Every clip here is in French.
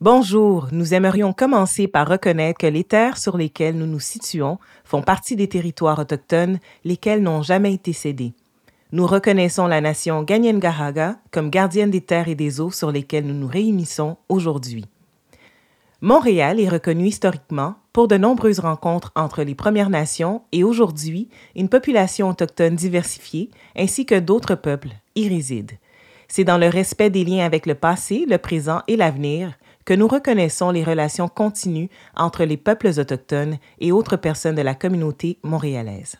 Bonjour, nous aimerions commencer par reconnaître que les terres sur lesquelles nous nous situons font partie des territoires autochtones, lesquels n'ont jamais été cédés. Nous reconnaissons la nation Ganyengahaga comme gardienne des terres et des eaux sur lesquelles nous nous réunissons aujourd'hui. Montréal est reconnu historiquement pour de nombreuses rencontres entre les Premières Nations et aujourd'hui une population autochtone diversifiée ainsi que d'autres peuples y résident. C'est dans le respect des liens avec le passé, le présent et l'avenir que nous reconnaissons les relations continues entre les peuples autochtones et autres personnes de la communauté montréalaise.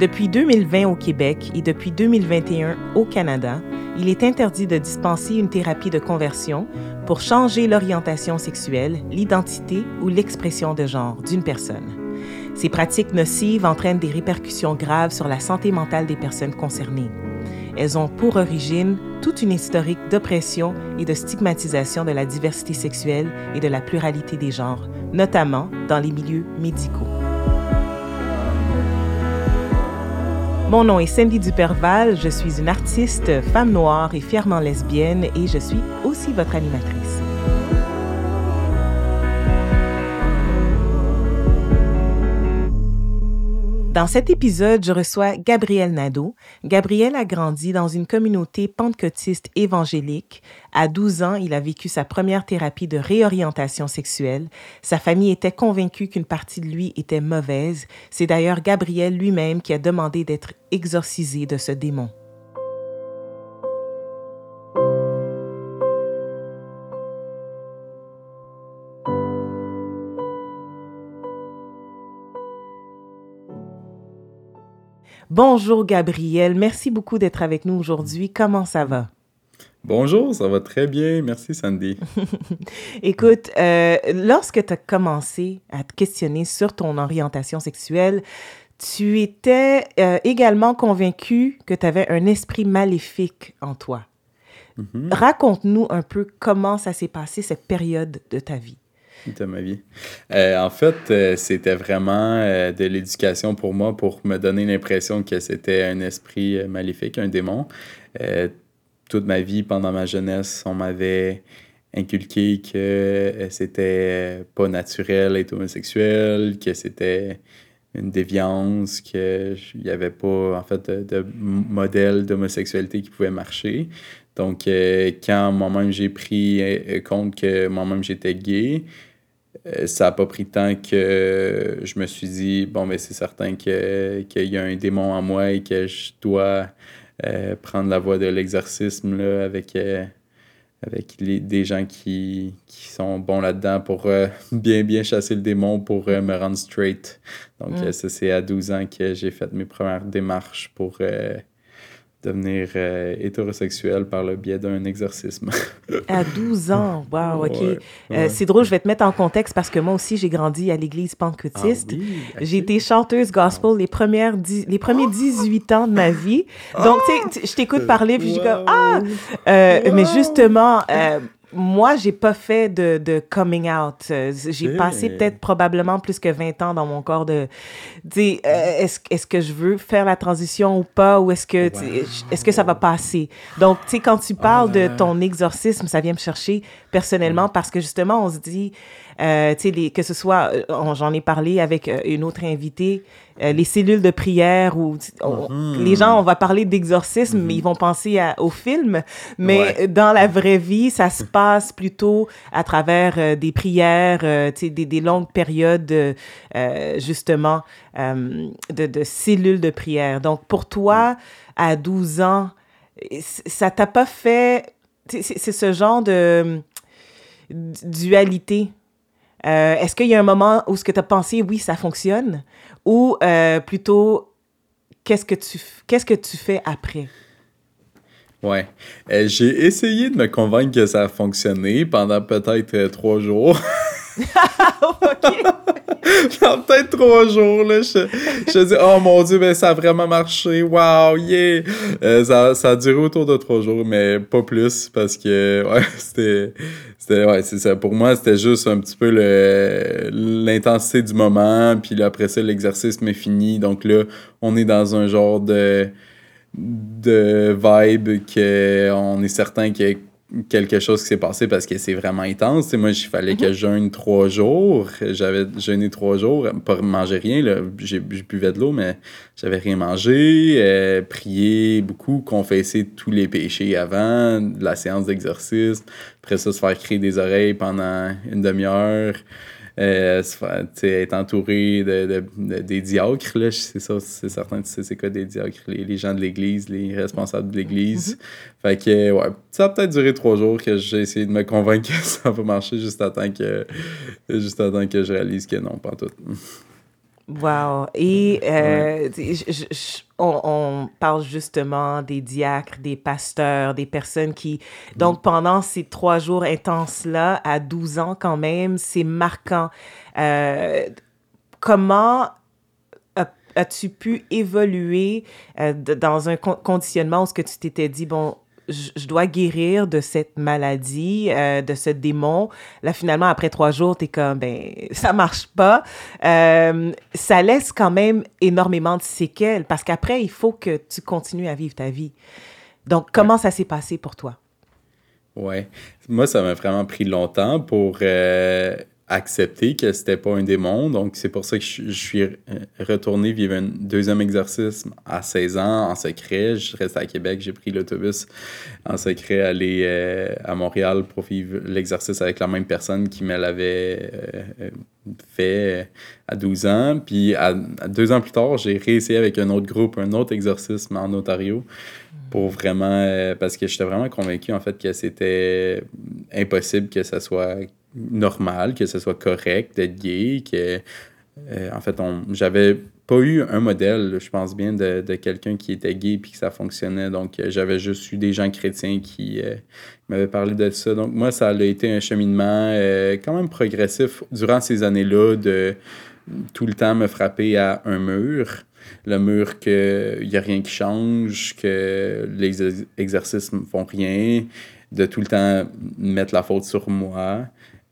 Depuis 2020 au Québec et depuis 2021 au Canada, il est interdit de dispenser une thérapie de conversion pour changer l'orientation sexuelle, l'identité ou l'expression de genre d'une personne. Ces pratiques nocives entraînent des répercussions graves sur la santé mentale des personnes concernées. Elles ont pour origine toute une historique d'oppression et de stigmatisation de la diversité sexuelle et de la pluralité des genres, notamment dans les milieux médicaux. Mon nom est Cindy Duperval, je suis une artiste, femme noire et fièrement lesbienne et je suis aussi votre animatrice. Dans cet épisode, je reçois Gabriel Nadeau. Gabriel a grandi dans une communauté pentecôtiste évangélique. À 12 ans, il a vécu sa première thérapie de réorientation sexuelle. Sa famille était convaincue qu'une partie de lui était mauvaise. C'est d'ailleurs Gabriel lui-même qui a demandé d'être exorcisé de ce démon. Bonjour Gabriel, merci beaucoup d'être avec nous aujourd'hui. Comment ça va? Bonjour, ça va très bien. Merci Sandy. Écoute, euh, lorsque tu as commencé à te questionner sur ton orientation sexuelle, tu étais euh, également convaincu que tu avais un esprit maléfique en toi. Mm-hmm. Raconte-nous un peu comment ça s'est passé, cette période de ta vie de ma vie. Euh, en fait, euh, c'était vraiment euh, de l'éducation pour moi pour me donner l'impression que c'était un esprit maléfique, un démon. toute ma vie, pendant ma jeunesse, on m'avait inculqué que c'était pas naturel d'être homosexuel, que c'était une déviance, qu'il n'y avait pas, en fait, de, modèle d'homosexualité qui pouvait marcher. Donc, quand moi-même j'ai pris compte que moi-même j'étais gay, ça n'a pas pris tant que je me suis dit, bon, mais c'est certain qu'il y a un démon en moi et que je dois euh, prendre la voie de l'exorcisme avec, euh, avec des gens qui, qui sont bons là-dedans pour bien, bien chasser le démon pour me rendre straight. Donc, mm. ça, c'est à 12 ans que j'ai fait mes premières démarches pour devenir euh, hétérosexuel par le biais d'un exorcisme. à 12 ans, wow, ok. Euh, c'est drôle, je vais te mettre en contexte parce que moi aussi, j'ai grandi à l'église pentecôtiste. Ah j'ai été chanteuse gospel les, premières les premiers 18 ans de ma vie. Donc, tu sais, je t'écoute parler, puis je dis comme, ah! Euh, mais justement, moi, j'ai pas fait de, de coming out. Euh, j'ai passé peut-être probablement plus que 20 ans dans mon corps de dire euh, est-ce est que je veux faire la transition ou pas ou est-ce que est-ce que ça va passer? Donc, tu sais quand tu parles de ton exorcisme, ça vient me chercher personnellement parce que justement on se dit euh, les, que ce soit, euh, j'en ai parlé avec euh, une autre invitée, les cellules de prière ou mm-hmm. les gens, on va parler d'exorcisme, mais ils mm-hmm. vont penser au film. Mais dans la vraie vie, ça se passe plutôt à travers des prières, des, des, longues périodes justement de, de, cellules de prière. Donc pour toi, à 12 ans, ça t'a pas fait... C'est ce genre de dualité? Euh, est-ce qu'il y a un moment où ce que tu as pensé, oui, ça fonctionne, ou euh, plutôt, qu'est-ce que tu qu'est-ce que tu fais après? Ouais. Euh, j'ai essayé de me convaincre que ça a fonctionné pendant peut-être trois jours. peut-être trois jours, là, je, je dis, oh mon dieu, ça a vraiment marché, wow, yeah! ça, ça a duré autour de trois jours, mais pas plus, parce que, ouais, c'était, ouais, c'est ça. Pour moi, c'était juste un petit peu l'intensité du moment. Puis là, après ça, l'exercice m'est fini. Donc là, on est dans un genre de de vibe qu'on est certain a quelque chose qui s'est passé parce que c'est vraiment intense. moi, il fallait que mhm. je jeûne trois jours. J'avais jeûné trois jours, pas manger rien. Là. J'ai, buvais de l'eau, mais j'avais rien mangé. Euh, prier beaucoup, confesser tous les péchés avant la séance d'exercice. Après ça, se faire crier des oreilles pendant une demi-heure. Euh, être entouré de, des diacres, c'est ça, c'est certain, tu sais c'est quoi des diacres, les, gens de l'Église, les responsables de l'Église. Mm-hmm. Fait que, ouais, ça a peut-être duré trois jours que j'ai essayé de me convaincre que ça va marcher juste à temps que, juste à temps que je réalise que non, pas tout. Wow. Et euh, on, parle justement des diacres, des pasteurs, des personnes qui... Donc, pendant ces trois jours intenses-là, à 12 ans quand même, c'est marquant. Euh, comment as-tu pu évoluer euh, dans un conditionnement où ce que tu t'étais dit, bon, je, dois guérir de cette maladie, euh, de ce démon. Là, finalement, après trois jours, tu es comme, ben, ça marche pas. Euh, ça laisse quand même énormément de séquelles parce qu'après, il faut que tu continues à vivre ta vie. Donc, comment ça s'est passé pour toi? Ouais. Moi, ça m'a vraiment pris longtemps pour euh, accepter que c'était pas un démon. Donc, c'est pour ça que je, suis retourné vivre un deuxième exercice à 16 ans en secret. Je reste à Québec, j'ai pris l'autobus en secret, aller euh, à Montréal pour vivre l'exercice avec la même personne qui me l'avait euh, fait à 12 ans. Puis, à, deux ans plus tard, j'ai réessayé avec un autre groupe, un autre exercice, en Ontario pour vraiment euh, parce que j'étais vraiment convaincu en fait que c'était impossible que ça soit normal, que ce soit correct d'être gay, que euh, en fait, on, j'avais pas eu un modèle, je pense bien, de, de quelqu'un qui était gay puis que ça fonctionnait. Donc, euh, j'avais juste eu des gens chrétiens qui euh, m'avaient parlé de ça. Donc, moi, ça a été un cheminement quand même progressif durant ces années-là de tout le temps me frapper à un mur. Le mur qu'il n'y a rien qui change, que les exercices ne font rien, de tout le temps mettre la faute sur moi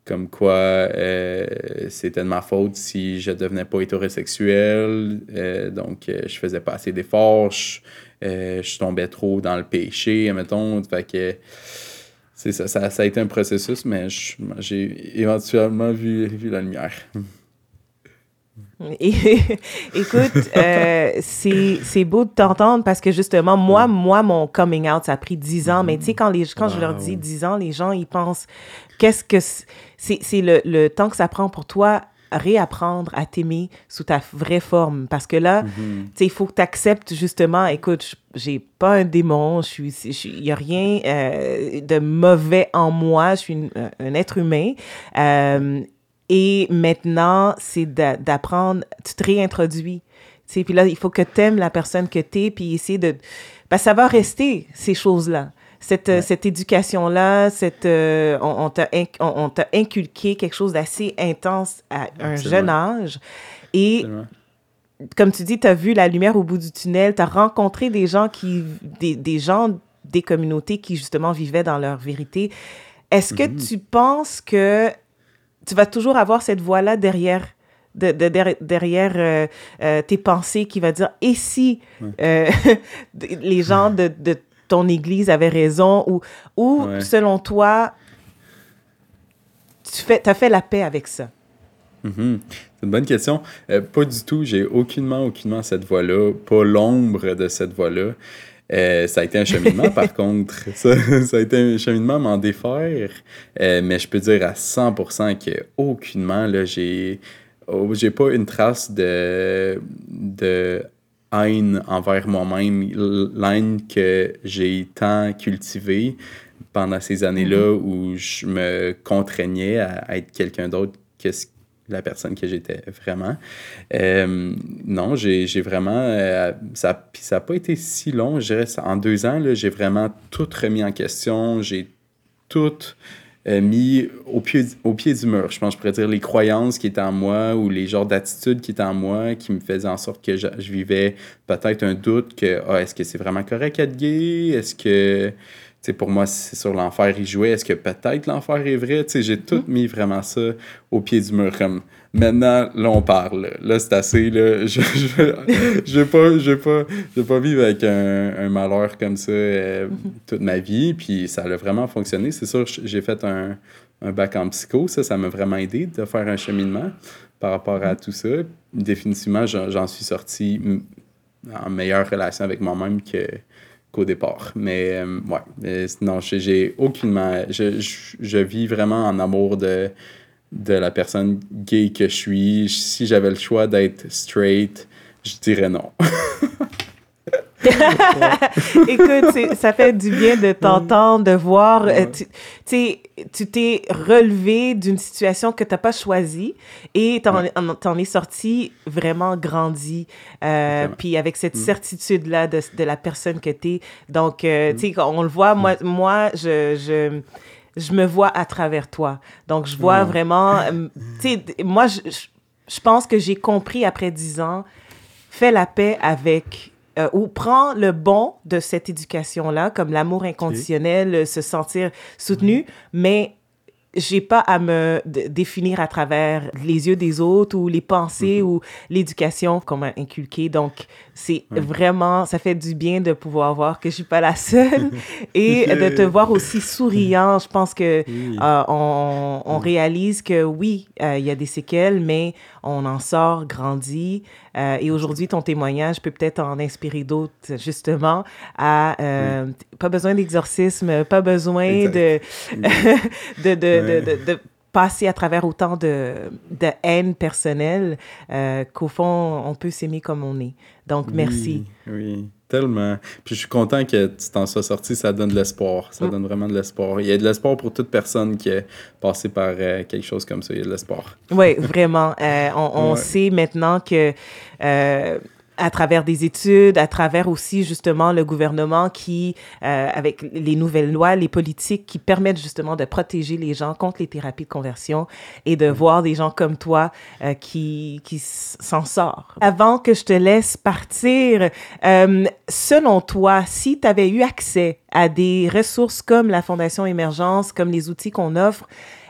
comme quoi euh, c'était de ma faute si je devenais pas hétérosexuel, euh, donc euh, je faisais pas assez d'efforts, je, je, tombais trop dans le péché, mettons, fait que c'est ça, ça, a été un processus, mais j'ai éventuellement vu la lumière. écoute, euh, c'est beau de t'entendre parce que justement, moi, moi, mon coming out, ça a pris 10 ans. Mais tu sais, quand, les, quand je leur dis 10 ans, les gens, ils pensent, qu'est-ce que c'est le, le temps que ça prend pour toi réapprendre à t'aimer sous ta vraie forme. Parce que là, mm-hmm. tu sais, il faut que tu acceptes justement, écoute, j'ai pas un démon, je suis, il y a rien euh, de mauvais en moi, je suis un être humain. Euh, et maintenant, c'est d'apprendre, tu te réintroduis. Puis là, il faut que tu aimes la personne que tu es, puis essayer de... Ben, ça va rester, ces choses-là. Cette, cette éducation-là, cette, euh, on, on t'a inculqué quelque chose d'assez intense à un jeune âge. Et comme tu dis, tu as vu la lumière au bout du tunnel, tu as rencontré des gens qui, des, des, gens des communautés qui justement vivaient dans leur vérité. Est-ce que mm-hmm. tu penses que tu vas toujours avoir cette voix-là derrière, de, derrière euh, euh, tes pensées qui va dire et si euh, les gens de, ton église avaient raison ou, ou selon toi, tu fais, as fait la paix avec ça? Mm-hmm. C'est une bonne question. pas du tout. J'ai aucunement, aucunement cette voix-là, pas l'ombre de cette voix-là. Euh, ça a été un cheminement, par contre. Ça, a été un cheminement m'en défaire. Euh, mais je peux dire à 100% que aucunement, là, j'ai, oh, j'ai pas une trace de, de haine envers moi-même, l'haine que j'ai tant cultivée pendant ces années-là mm-hmm. où je me contraignais à être quelqu'un d'autre que ce la personne que j'étais vraiment. Euh, non, j'ai vraiment. Euh, ça n'a pas été si long. Je dirais, en deux ans, j'ai vraiment tout remis en question. J'ai tout euh, mis au pied, au pied du mur. Je pense je pourrais dire les croyances qui étaient en moi ou les genres d'attitudes qui étaient en moi qui me faisaient en sorte que je, vivais peut-être un doute que ah, est-ce que c'est vraiment correct être gay? Est-ce que sais, pour moi, c'est sur l'enfer, il jouait. Est-ce que peut-être l'enfer est vrai? J'ai tout mm-hmm. mis vraiment ça au pied du mur. Comme, maintenant, là, on parle. Là, c'est assez. Là, je ne je, vais pas, je pas, pas vivre avec un, un malheur comme ça euh, mm-hmm. toute ma vie. Puis ça a vraiment fonctionné. C'est sûr, j'ai fait un, un bac en psycho. Ça, ça m'a vraiment aidé de faire un cheminement par rapport à mm-hmm. tout ça. Définitivement, j'en suis sorti en meilleure relation avec moi-même que qu'au départ. Mais euh, ouais, non, j'ai aucunement. Je, je, vis vraiment en amour de, de la personne gay que je suis. Si j'avais le choix d'être straight, je dirais non. Écoute, ça fait du bien de t'entendre, de voir. Euh, tu t'es relevé d'une situation que tu n'as pas choisie et tu en, es sorti vraiment grandi. Euh, puis avec cette mm. certitude-là de, de, la personne que tu es. Donc, euh, mm. tu sais, on le voit, moi, mm. moi je, je, je, me vois à travers toi. Donc, je vois vraiment. Tu sais, moi, je, je pense que j'ai compris après dix ans, fais la paix avec euh, ou prends le bon de cette éducation-là, comme l'amour inconditionnel, se sentir soutenu, mais j'ai pas à me définir à travers les yeux des autres ou les pensées mm-hmm. ou l'éducation qu'on m'a inculquée. Donc, c'est vraiment, ça fait du bien de pouvoir voir que je suis pas la seule et de te voir aussi souriant. Je pense que euh, on, on, réalise que oui, euh, il y a des séquelles, mais on en sort, grandit. Euh, et aujourd'hui, ton témoignage peut peut-être en inspirer d'autres, justement, à pas besoin d'exorcisme, pas besoin de, de, de, de, de passer à travers autant de, de haine personnelle euh, qu'au fond, on peut s'aimer comme on est. Donc, merci. Oui, tellement. Puis je suis content que tu t'en sois sorti. Ça donne de l'espoir. Ça mm. donne vraiment de l'espoir. Il y a de l'espoir pour toute personne qui est passée par euh, quelque chose comme ça. Il y a de l'espoir. Oui, vraiment. Euh, on, on sait maintenant que à travers des études, à travers aussi justement le gouvernement qui, euh, avec les nouvelles lois, les politiques qui permettent justement de protéger les gens contre les thérapies de conversion et de voir des gens comme toi euh, qui, qui s'en sortent. Avant que je te laisse partir, euh, selon toi, si tu avais eu accès à des ressources comme la Fondation Émergence, comme les outils qu'on offre,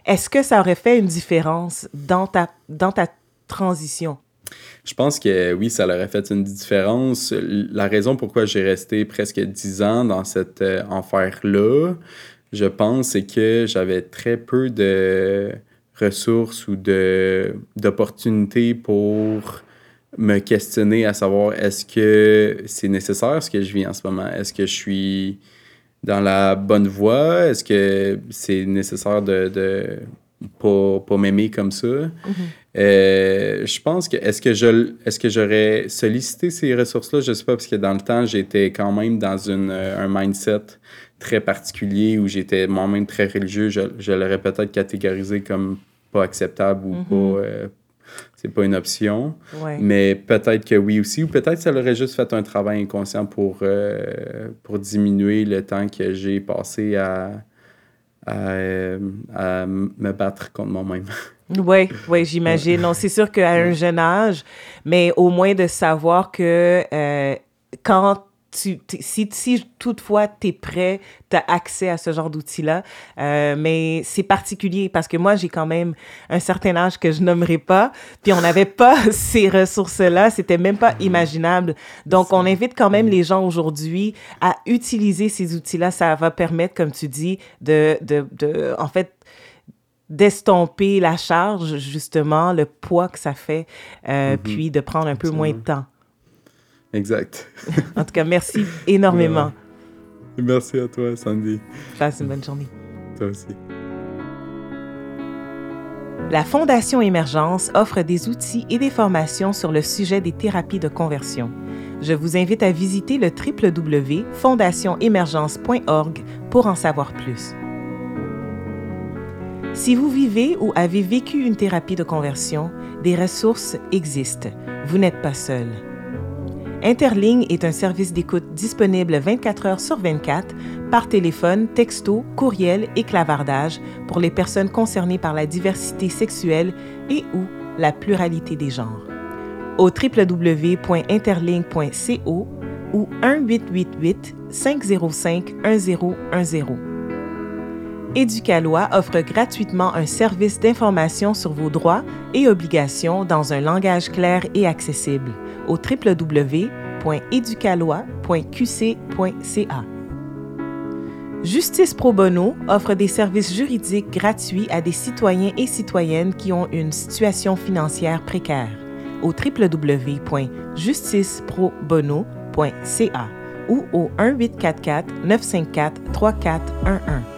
est-ce que ça aurait fait une différence dans ta, dans ta transition? Je pense que oui, ça leur a fait une différence. La raison pourquoi j'ai resté presque dix ans dans cet euh, enfer-là, je pense, c'est que j'avais très peu de ressources ou d'opportunités pour me questionner à savoir est-ce que c'est nécessaire ce que je vis en ce moment? Est-ce que je suis dans la bonne voie? Est-ce que c'est nécessaire de, de pas, pas m'aimer comme ça? Mm-hmm. Euh, je pense que est-ce que je est-ce que j'aurais sollicité ces ressources-là? Je sais pas, parce que dans le temps, j'étais quand même dans une, euh, un mindset très particulier où j'étais moi-même très religieux. Je, je l'aurais peut-être catégorisé comme pas acceptable ou pas. Mm-hmm. Euh, c'est pas une option. Mais peut-être que oui aussi, ou peut-être ça l'aurait juste fait un travail inconscient pour, pour diminuer le temps que j'ai passé à, à, à me battre contre moi-même. Oui, oui, j'imagine. Non, c'est sûr qu'à un jeune âge, mais au moins de savoir que euh, quand tu, si, si toutefois tu es prêt, tu as accès à ce genre d'outils-là. Euh, mais c'est particulier parce que moi, j'ai quand même un certain âge que je nommerai pas, puis on n'avait pas ces ressources-là, c'était même pas imaginable. Donc, on invite quand même les gens aujourd'hui à utiliser ces outils-là. Ça va permettre, comme tu dis, de, de, de en fait, d'estomper la charge, justement, le poids que ça fait, euh, mm-hmm. puis de prendre un peu moins de temps. Exact. en tout cas, merci énormément. Merci à toi, Sandy. Passe une bonne journée. Toi aussi. La Fondation Émergence offre des outils et des formations sur le sujet des thérapies de conversion. Je vous invite à visiter le www.fondationemergence.org pour en savoir plus. Si vous vivez ou avez vécu une thérapie de conversion, des ressources existent. Vous n'êtes pas seul. Interligne est un service d'écoute disponible 24 heures sur 24 par téléphone, texto, courriel et clavardage pour les personnes concernées par la diversité sexuelle et ou la pluralité des genres. Au www.interligne.co, ou 1-888-505-1010. Éducalois offre gratuitement un service d'information sur vos droits et obligations dans un langage clair et accessible au www.educalois.qc.ca. Justice Pro Bono offre des services juridiques gratuits à des citoyens et citoyennes qui ont une situation financière précaire au www.justiceprobono.ca ou au 1844 954 3411.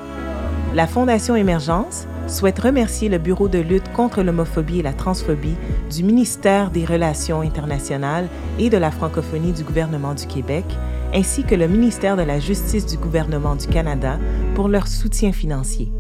La Fondation Émergence souhaite remercier le Bureau de lutte contre l'homophobie et la transphobie du ministère des Relations internationales et de la francophonie du gouvernement du Québec, ainsi que le ministère de la Justice du gouvernement du Canada pour leur soutien financier.